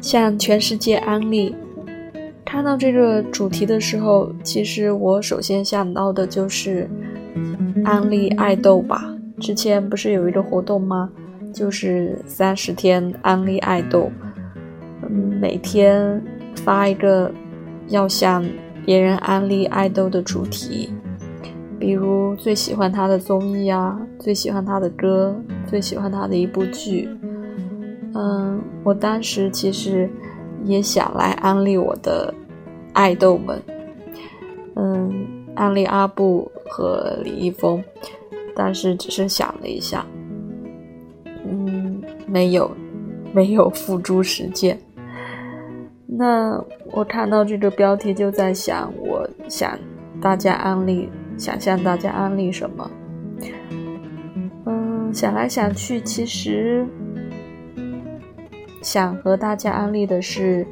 向全世界安利。看到这个主题的时候，其实我首先想到的就是安利爱豆吧。之前不是有一个活动吗？就是三十天安利爱豆，嗯，每天发一个要向别人安利爱豆的主题，比如最喜欢他的综艺啊，最喜欢他的歌，最喜欢他的一部剧。嗯，我当时其实也想来安利我的爱豆们，嗯，安利阿布和李易峰，但是只是想了一下，嗯，没有，没有付诸实践。那我看到这个标题就在想，我想大家安利，想向大家安利什么？嗯，想来想去，其实。想和大家安利的是，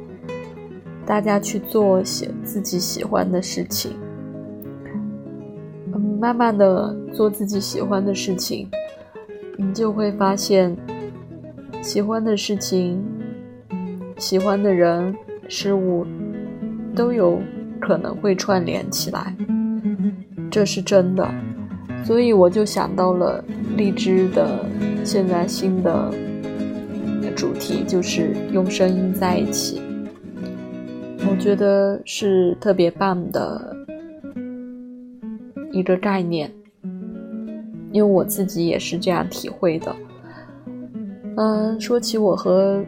大家去做喜自己喜欢的事情，嗯，慢慢的做自己喜欢的事情，你就会发现，喜欢的事情、喜欢的人、事物，都有可能会串联起来，这是真的。所以我就想到了荔枝的现在新的。主题就是用声音在一起，我觉得是特别棒的一个概念，因为我自己也是这样体会的。嗯，说起我和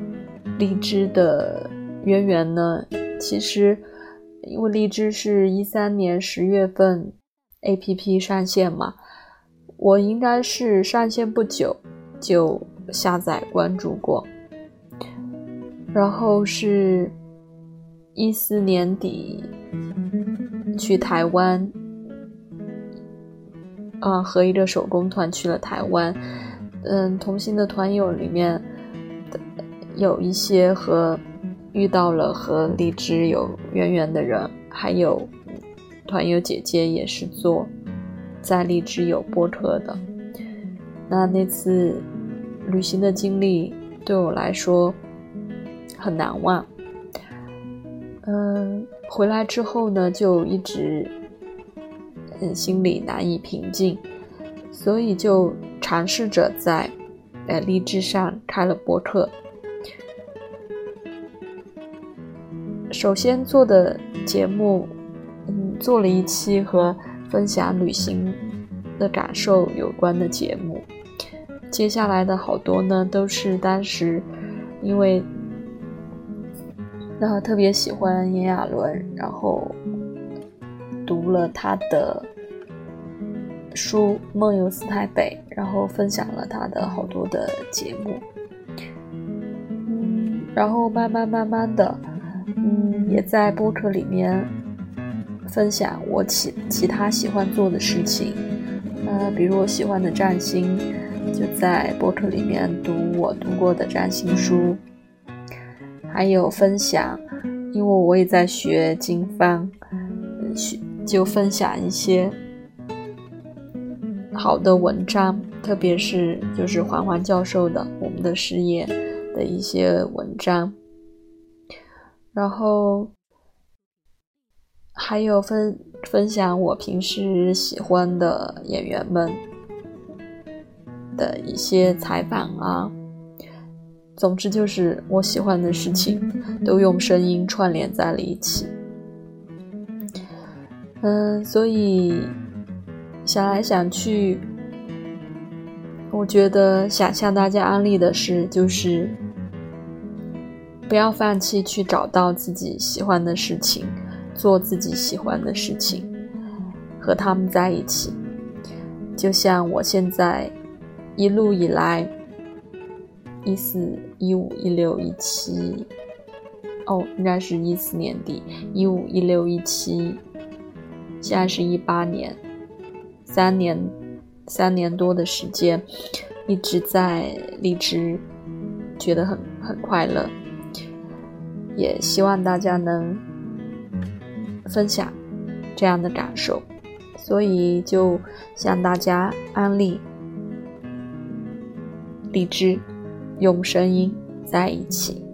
荔枝的渊源呢，其实因为荔枝是一三年十月份 APP 上线嘛，我应该是上线不久就。下载关注过，然后是一四年底去台湾，啊，和一个手工团去了台湾。嗯，同行的团友里面有一些和遇到了和荔枝有渊源的人，还有团友姐姐也是做在荔枝有播客的。那那次。旅行的经历对我来说很难忘。嗯，回来之后呢，就一直嗯心里难以平静，所以就尝试着在呃励志上开了博客。首先做的节目，嗯，做了一期和分享旅行的感受有关的节目。接下来的好多呢，都是当时因为然后特别喜欢炎亚纶，然后读了他的书《梦游四台北》，然后分享了他的好多的节目。嗯，然后慢慢慢慢的，嗯，也在播客里面分享我其其他喜欢做的事情，呃，比如我喜欢的占星。就在博客里面读我读过的占星书，还有分享，因为我也在学经方，学就分享一些好的文章，特别是就是环环教授的《我们的事业》的一些文章，然后还有分分享我平时喜欢的演员们。的一些采访啊，总之就是我喜欢的事情，都用声音串联在了一起。嗯，所以想来想去，我觉得想向大家安利的是，就是不要放弃去找到自己喜欢的事情，做自己喜欢的事情，和他们在一起。就像我现在。一路以来，一四一五一六一七，哦，应该是一四年底，一五一六一七，现在是一八年，三年三年多的时间，一直在荔枝，觉得很很快乐，也希望大家能分享这样的感受，所以就向大家安利。荔枝，用声音在一起。